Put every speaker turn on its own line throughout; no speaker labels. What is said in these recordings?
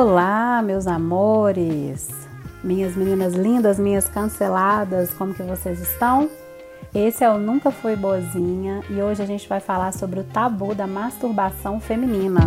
Olá, meus amores, minhas meninas lindas, minhas canceladas, como que vocês estão? Esse é o Nunca Foi Boazinha e hoje a gente vai falar sobre o tabu da masturbação feminina.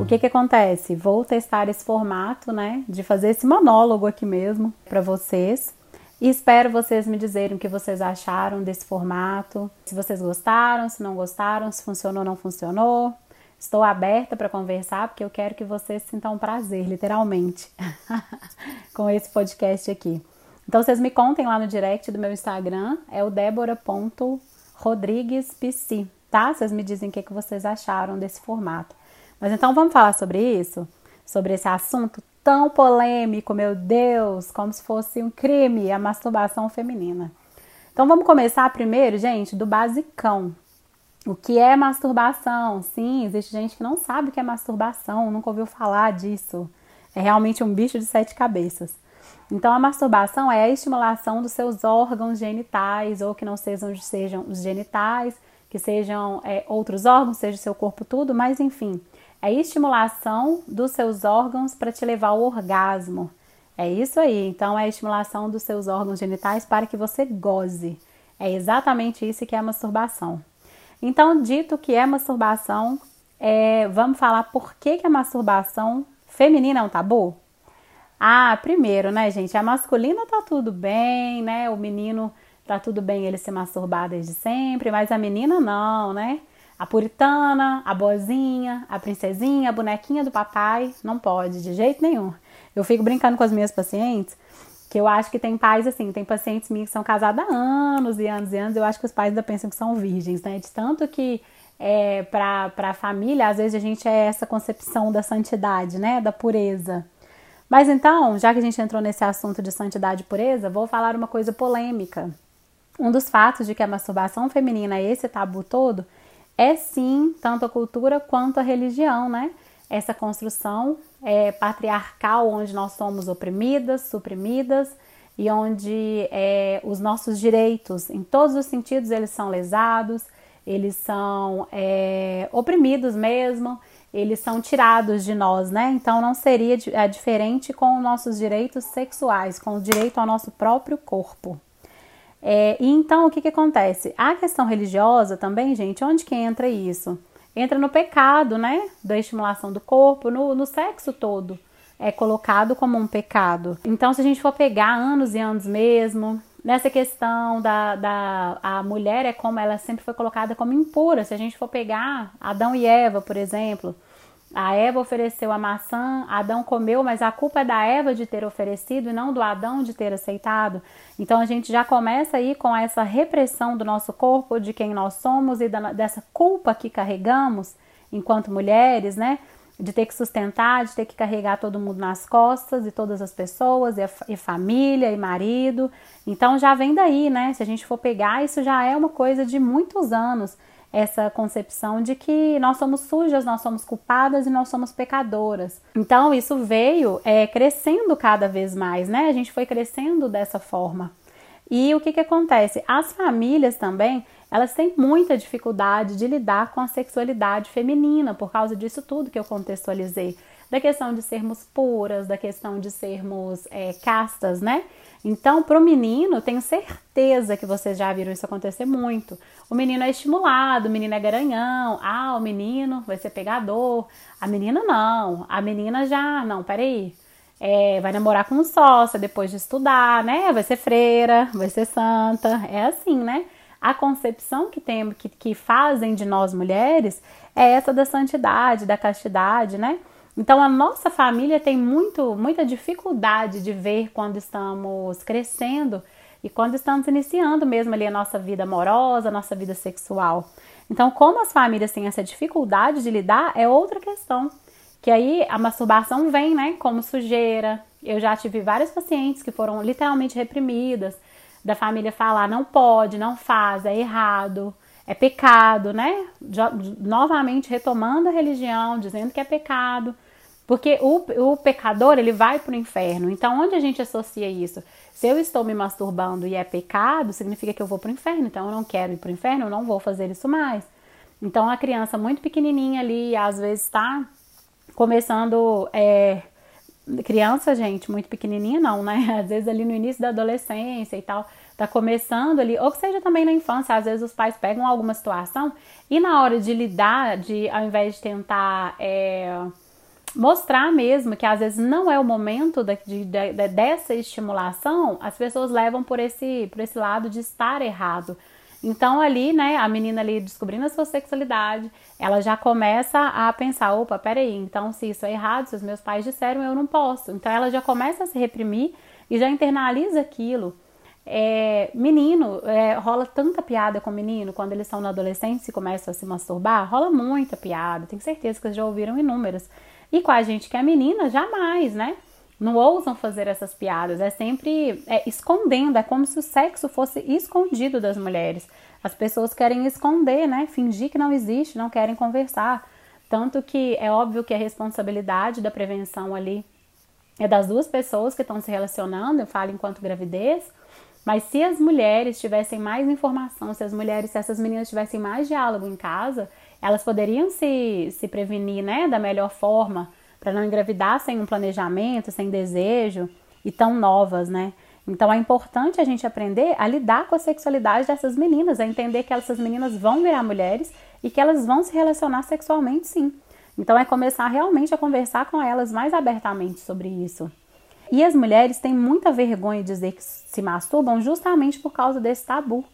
O que que acontece? Vou testar esse formato, né, de fazer esse monólogo aqui mesmo para vocês. E espero vocês me dizerem o que vocês acharam desse formato, se vocês gostaram, se não gostaram, se funcionou ou não funcionou. Estou aberta para conversar porque eu quero que vocês sintam prazer, literalmente, com esse podcast aqui. Então vocês me contem lá no direct do meu Instagram, é o débora.rodriguespc, tá? Vocês me dizem o que, que vocês acharam desse formato. Mas então vamos falar sobre isso? Sobre esse assunto tão polêmico, meu Deus, como se fosse um crime a masturbação feminina. Então vamos começar primeiro, gente, do basicão. O que é masturbação? Sim, existe gente que não sabe o que é masturbação, nunca ouviu falar disso. É realmente um bicho de sete cabeças. Então, a masturbação é a estimulação dos seus órgãos genitais, ou que não sejam, sejam os genitais, que sejam é, outros órgãos, seja o seu corpo tudo, mas enfim, é estimulação dos seus órgãos para te levar ao orgasmo. É isso aí. Então, é a estimulação dos seus órgãos genitais para que você goze. É exatamente isso que é masturbação. Então, dito que é masturbação, é, vamos falar por que, que a masturbação feminina é um tabu? Ah, primeiro, né, gente? A masculina tá tudo bem, né? O menino tá tudo bem ele se masturbar desde sempre, mas a menina não, né? A puritana, a boazinha, a princesinha, a bonequinha do papai, não pode, de jeito nenhum. Eu fico brincando com as minhas pacientes, que eu acho que tem pais assim, tem pacientes minhas que são casadas há anos e anos e anos, eu acho que os pais ainda pensam que são virgens, né? De tanto que é, para a família, às vezes a gente é essa concepção da santidade, né? Da pureza. Mas então, já que a gente entrou nesse assunto de santidade e pureza, vou falar uma coisa polêmica. Um dos fatos de que a masturbação feminina é esse tabu todo é sim tanto a cultura quanto a religião, né? Essa construção é, patriarcal onde nós somos oprimidas, suprimidas e onde é, os nossos direitos, em todos os sentidos, eles são lesados, eles são é, oprimidos mesmo, eles são tirados de nós, né? Então não seria é, diferente com os nossos direitos sexuais, com o direito ao nosso próprio corpo. É, e então o que, que acontece? A questão religiosa também, gente, onde que entra isso? Entra no pecado, né? Da estimulação do corpo, no, no sexo todo. É colocado como um pecado. Então, se a gente for pegar anos e anos mesmo, nessa questão da, da a mulher é como ela sempre foi colocada como impura. Se a gente for pegar Adão e Eva, por exemplo, a Eva ofereceu a maçã, Adão comeu, mas a culpa é da Eva de ter oferecido e não do Adão de ter aceitado. Então a gente já começa aí com essa repressão do nosso corpo, de quem nós somos e da, dessa culpa que carregamos enquanto mulheres, né? De ter que sustentar, de ter que carregar todo mundo nas costas e todas as pessoas, e, a, e família, e marido. Então já vem daí, né? Se a gente for pegar, isso já é uma coisa de muitos anos essa concepção de que nós somos sujas, nós somos culpadas e nós somos pecadoras. Então isso veio é, crescendo cada vez mais, né? A gente foi crescendo dessa forma. E o que, que acontece? As famílias também elas têm muita dificuldade de lidar com a sexualidade feminina por causa disso tudo que eu contextualizei da questão de sermos puras, da questão de sermos é, castas, né? Então, para o menino, tenho certeza que vocês já viram isso acontecer muito. O menino é estimulado, o menino é garanhão. Ah, o menino vai ser pegador. A menina não. A menina já, não, peraí. É, vai namorar com um sócio depois de estudar, né? Vai ser freira, vai ser santa. É assim, né? A concepção que tem, que, que fazem de nós mulheres é essa da santidade, da castidade, né? Então a nossa família tem muito, muita dificuldade de ver quando estamos crescendo e quando estamos iniciando mesmo ali a nossa vida amorosa, a nossa vida sexual. Então, como as famílias têm essa dificuldade de lidar, é outra questão. Que aí a masturbação vem, né, como sujeira. Eu já tive várias pacientes que foram literalmente reprimidas, da família falar não pode, não faz, é errado é pecado, né? novamente retomando a religião, dizendo que é pecado. Porque o, o pecador, ele vai para o inferno. Então, onde a gente associa isso? Se eu estou me masturbando e é pecado, significa que eu vou para o inferno. Então, eu não quero ir para o inferno, eu não vou fazer isso mais. Então a criança muito pequenininha ali, às vezes está começando é, criança, gente, muito pequenininha não, né? Às vezes ali no início da adolescência e tal, tá começando ali, ou que seja também na infância, às vezes os pais pegam alguma situação e na hora de lidar, de ao invés de tentar é, mostrar mesmo que às vezes não é o momento de, de, de, dessa estimulação, as pessoas levam por esse, por esse lado de estar errado. Então ali, né, a menina ali descobrindo a sua sexualidade, ela já começa a pensar, opa, peraí, então se isso é errado, se os meus pais disseram, eu não posso. Então ela já começa a se reprimir e já internaliza aquilo. É, menino, é, rola tanta piada com menino quando eles estão na adolescência e começam a se masturbar, rola muita piada, tenho certeza que vocês já ouviram inúmeras. E com a gente que é menina, jamais, né? Não ousam fazer essas piadas, é sempre é, escondendo, é como se o sexo fosse escondido das mulheres. As pessoas querem esconder, né? Fingir que não existe, não querem conversar. Tanto que é óbvio que a responsabilidade da prevenção ali é das duas pessoas que estão se relacionando, eu falo enquanto gravidez, mas se as mulheres tivessem mais informação, se as mulheres, se essas meninas tivessem mais diálogo em casa, elas poderiam se, se prevenir né, da melhor forma para não engravidar sem um planejamento, sem desejo e tão novas, né? Então é importante a gente aprender a lidar com a sexualidade dessas meninas, a entender que essas meninas vão virar mulheres e que elas vão se relacionar sexualmente sim. Então é começar realmente a conversar com elas mais abertamente sobre isso. E as mulheres têm muita vergonha de dizer que se masturbam justamente por causa desse tabu.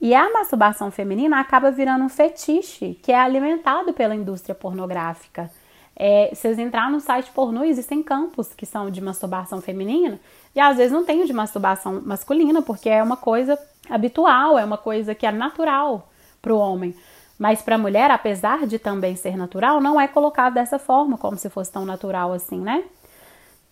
E a masturbação feminina acaba virando um fetiche que é alimentado pela indústria pornográfica. É, vocês entrar no site pornô, existem campos que são de masturbação feminina e às vezes não tem de masturbação masculina, porque é uma coisa habitual, é uma coisa que é natural para o homem. Mas para a mulher, apesar de também ser natural, não é colocado dessa forma, como se fosse tão natural assim, né?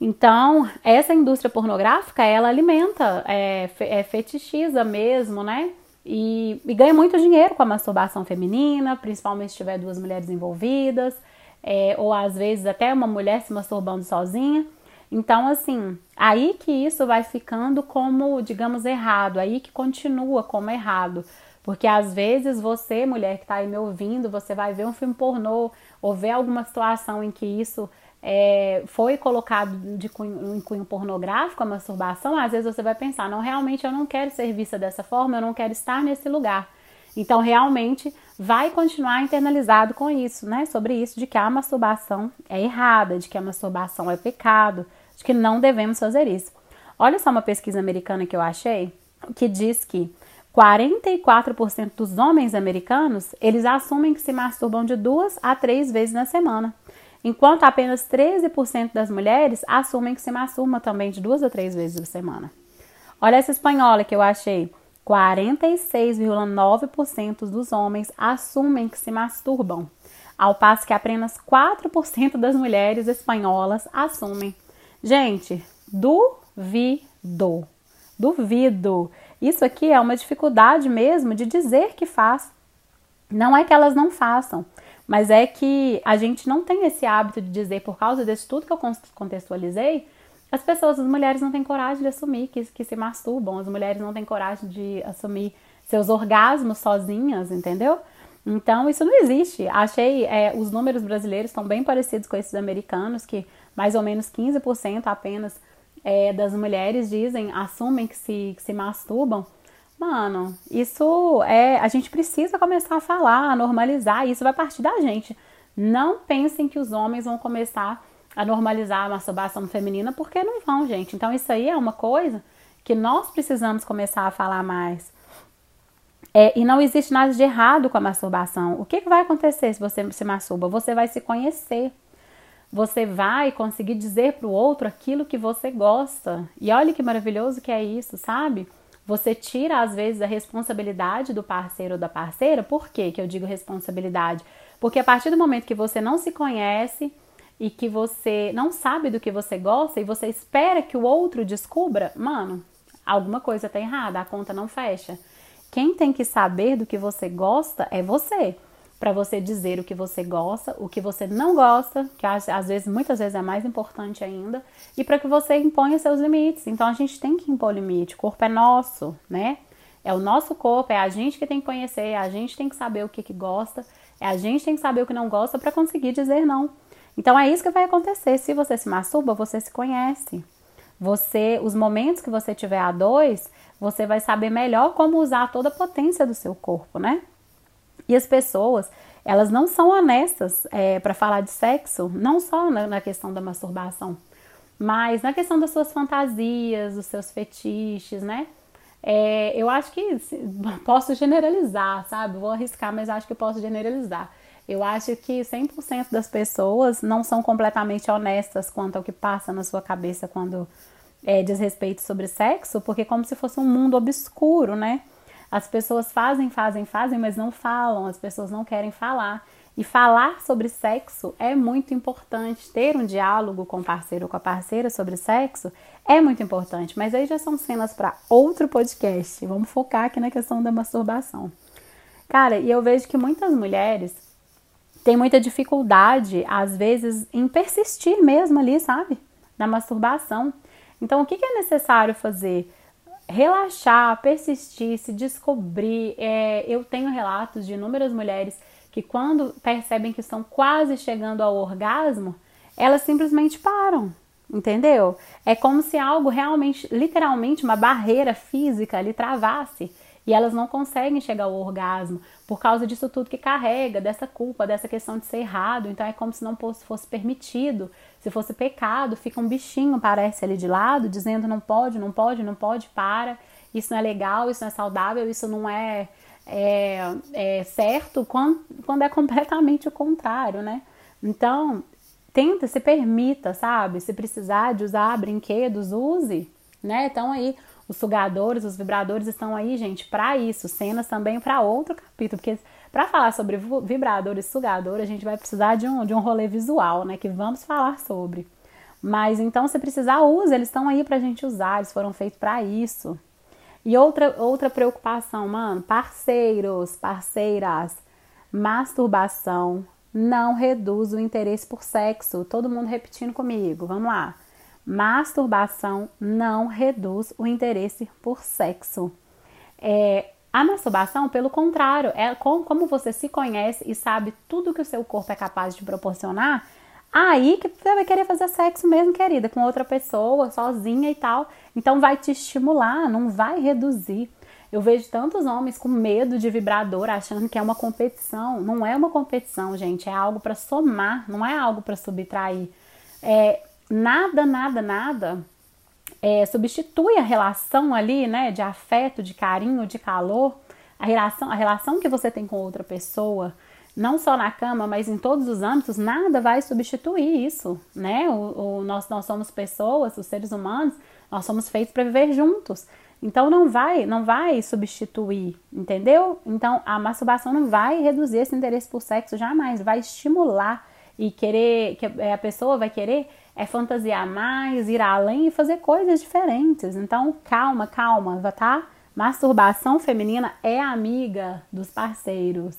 Então, essa indústria pornográfica, ela alimenta, é, é fetichiza mesmo, né? E, e, ganha muito dinheiro com a masturbação feminina, principalmente se tiver duas mulheres envolvidas, é, ou às vezes até uma mulher se masturbando sozinha. Então, assim, aí que isso vai ficando como, digamos, errado, aí que continua como errado. Porque às vezes você, mulher que está aí me ouvindo, você vai ver um filme pornô ou ver alguma situação em que isso é, foi colocado de cunho, em cunho pornográfico, a masturbação, às vezes você vai pensar, não, realmente eu não quero ser vista dessa forma, eu não quero estar nesse lugar. Então, realmente, vai continuar internalizado com isso, né? Sobre isso, de que a masturbação é errada, de que a masturbação é pecado, de que não devemos fazer isso. Olha só uma pesquisa americana que eu achei, que diz que 44% dos homens americanos, eles assumem que se masturbam de duas a três vezes na semana enquanto apenas 13% das mulheres assumem que se masturbam também de duas a três vezes por semana. Olha essa espanhola que eu achei. 46,9% dos homens assumem que se masturbam, ao passo que apenas 4% das mulheres espanholas assumem. Gente, duvido. Duvido. Isso aqui é uma dificuldade mesmo de dizer que faz. Não é que elas não façam, mas é que a gente não tem esse hábito de dizer, por causa desse tudo que eu contextualizei, as pessoas, as mulheres não têm coragem de assumir que, que se masturbam, as mulheres não têm coragem de assumir seus orgasmos sozinhas, entendeu? Então isso não existe. Achei, é, os números brasileiros estão bem parecidos com esses americanos, que mais ou menos 15% apenas é, das mulheres dizem, assumem que se, que se masturbam. Mano, isso é. A gente precisa começar a falar, a normalizar. Isso vai partir da gente. Não pensem que os homens vão começar a normalizar a masturbação feminina, porque não vão, gente. Então, isso aí é uma coisa que nós precisamos começar a falar mais. É, e não existe nada de errado com a masturbação. O que, que vai acontecer se você se masturba? Você vai se conhecer. Você vai conseguir dizer para o outro aquilo que você gosta. E olha que maravilhoso que é isso, sabe? Você tira, às vezes, a responsabilidade do parceiro ou da parceira. Por que, que eu digo responsabilidade? Porque a partir do momento que você não se conhece e que você não sabe do que você gosta e você espera que o outro descubra, mano, alguma coisa tá errada, a conta não fecha. Quem tem que saber do que você gosta é você para você dizer o que você gosta, o que você não gosta, que às, vezes, muitas vezes é mais importante ainda, e para que você imponha seus limites. Então a gente tem que impor limite, o corpo é nosso, né? É o nosso corpo, é a gente que tem que conhecer, é a gente tem que saber o que, que gosta É a gente tem que saber o que não gosta para conseguir dizer não. Então é isso que vai acontecer. Se você se masturba, você se conhece. Você, os momentos que você tiver a dois, você vai saber melhor como usar toda a potência do seu corpo, né? E as pessoas, elas não são honestas é, para falar de sexo, não só na, na questão da masturbação, mas na questão das suas fantasias, dos seus fetiches, né? É, eu acho que posso generalizar, sabe? Vou arriscar, mas acho que posso generalizar. Eu acho que 100% das pessoas não são completamente honestas quanto ao que passa na sua cabeça quando é, diz respeito sobre sexo, porque é como se fosse um mundo obscuro, né? As pessoas fazem, fazem, fazem, mas não falam, as pessoas não querem falar. E falar sobre sexo é muito importante. Ter um diálogo com o parceiro ou com a parceira sobre sexo é muito importante. Mas aí já são cenas para outro podcast. Vamos focar aqui na questão da masturbação. Cara, e eu vejo que muitas mulheres têm muita dificuldade, às vezes, em persistir mesmo ali, sabe? Na masturbação. Então, o que é necessário fazer? Relaxar, persistir, se descobrir. É, eu tenho relatos de inúmeras mulheres que quando percebem que estão quase chegando ao orgasmo, elas simplesmente param, entendeu? É como se algo realmente, literalmente, uma barreira física lhe travasse e elas não conseguem chegar ao orgasmo por causa disso tudo que carrega, dessa culpa, dessa questão de ser errado. Então é como se não fosse, permitido, se fosse pecado, fica um bichinho, parece ali de lado, dizendo não pode, não pode, não pode, para, isso não é legal, isso não é saudável, isso não é é, é certo quando, quando é completamente o contrário, né? Então, tenta, se permita, sabe? Se precisar de usar brinquedos, use, né? Então aí os sugadores, os vibradores estão aí, gente, para isso. Cenas também para outro capítulo, porque para falar sobre vibradores e sugador, a gente vai precisar de um, de um rolê visual, né? Que vamos falar sobre. Mas então, se precisar, use, eles estão aí pra gente usar, eles foram feitos para isso. E outra, outra preocupação, mano, parceiros, parceiras, masturbação não reduz o interesse por sexo. Todo mundo repetindo comigo, vamos lá. Masturbação não reduz o interesse por sexo. É, a masturbação, pelo contrário, é como você se conhece e sabe tudo que o seu corpo é capaz de proporcionar, Aí que você vai querer fazer sexo mesmo, querida, com outra pessoa, sozinha e tal. Então vai te estimular, não vai reduzir. Eu vejo tantos homens com medo de vibrador, achando que é uma competição. Não é uma competição, gente, é algo para somar, não é algo para subtrair. É, nada, nada, nada é, substitui a relação ali, né, de afeto, de carinho, de calor, a relação, a relação que você tem com outra pessoa não só na cama, mas em todos os âmbitos, nada vai substituir isso, né? O, o nós, nós somos pessoas, os seres humanos, nós somos feitos para viver juntos. Então não vai, não vai substituir, entendeu? Então a masturbação não vai reduzir esse interesse por sexo jamais, vai estimular e querer que a pessoa vai querer é fantasiar mais, ir além e fazer coisas diferentes. Então calma, calma, tá? Masturbação feminina é amiga dos parceiros.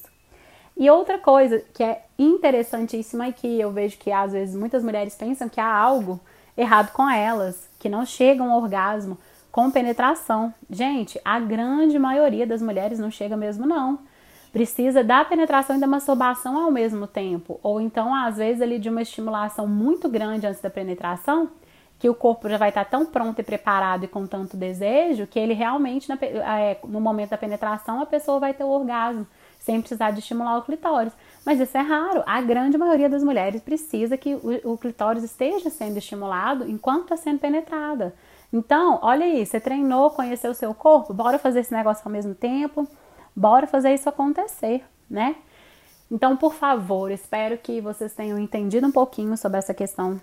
E outra coisa que é interessantíssima e que eu vejo que às vezes muitas mulheres pensam que há algo errado com elas, que não chegam ao orgasmo com penetração. Gente, a grande maioria das mulheres não chega mesmo não. Precisa da penetração e da masturbação ao mesmo tempo, ou então às vezes ali de uma estimulação muito grande antes da penetração, que o corpo já vai estar tão pronto e preparado e com tanto desejo que ele realmente é, no momento da penetração a pessoa vai ter o orgasmo sem precisar de estimular o clitóris. Mas isso é raro. A grande maioria das mulheres precisa que o, o clitóris esteja sendo estimulado enquanto está sendo penetrada. Então, olha aí, você treinou, conheceu o seu corpo, bora fazer esse negócio ao mesmo tempo, bora fazer isso acontecer, né? Então, por favor, espero que vocês tenham entendido um pouquinho sobre essa questão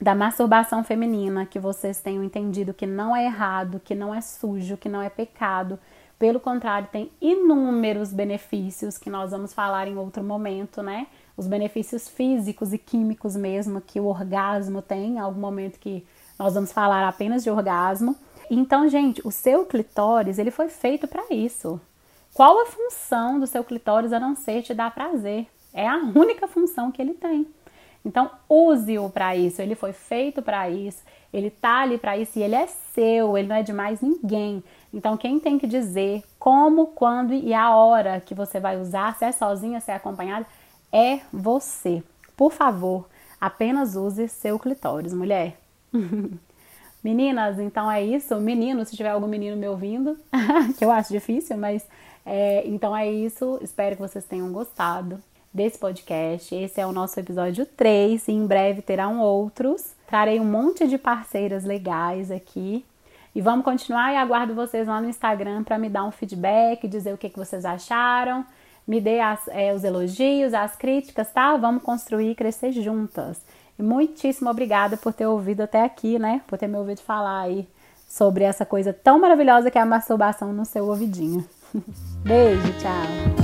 da masturbação feminina, que vocês tenham entendido que não é errado, que não é sujo, que não é pecado, pelo contrário, tem inúmeros benefícios que nós vamos falar em outro momento, né? Os benefícios físicos e químicos mesmo que o orgasmo tem, em algum momento que nós vamos falar apenas de orgasmo. Então, gente, o seu clitóris, ele foi feito para isso. Qual a função do seu clitóris a não ser te dar prazer? É a única função que ele tem. Então, use-o para isso. Ele foi feito para isso. Ele tá ali para isso e ele é seu. Ele não é de mais ninguém. Então, quem tem que dizer como, quando e a hora que você vai usar, se é sozinha, se é acompanhada, é você. Por favor, apenas use seu clitóris, mulher. Meninas, então é isso. Menino, se tiver algum menino me ouvindo, que eu acho difícil, mas é, então é isso. Espero que vocês tenham gostado desse podcast. Esse é o nosso episódio 3 e em breve terão outros. Trarei um monte de parceiras legais aqui. E vamos continuar e aguardo vocês lá no Instagram para me dar um feedback, dizer o que, que vocês acharam, me dê as, é, os elogios, as críticas, tá? Vamos construir e crescer juntas. E muitíssimo obrigada por ter ouvido até aqui, né? Por ter me ouvido falar aí sobre essa coisa tão maravilhosa que é a masturbação no seu ouvidinho. Beijo, tchau!